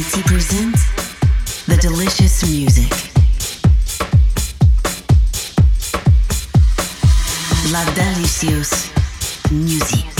Unity presents the delicious music. La Delicious Music.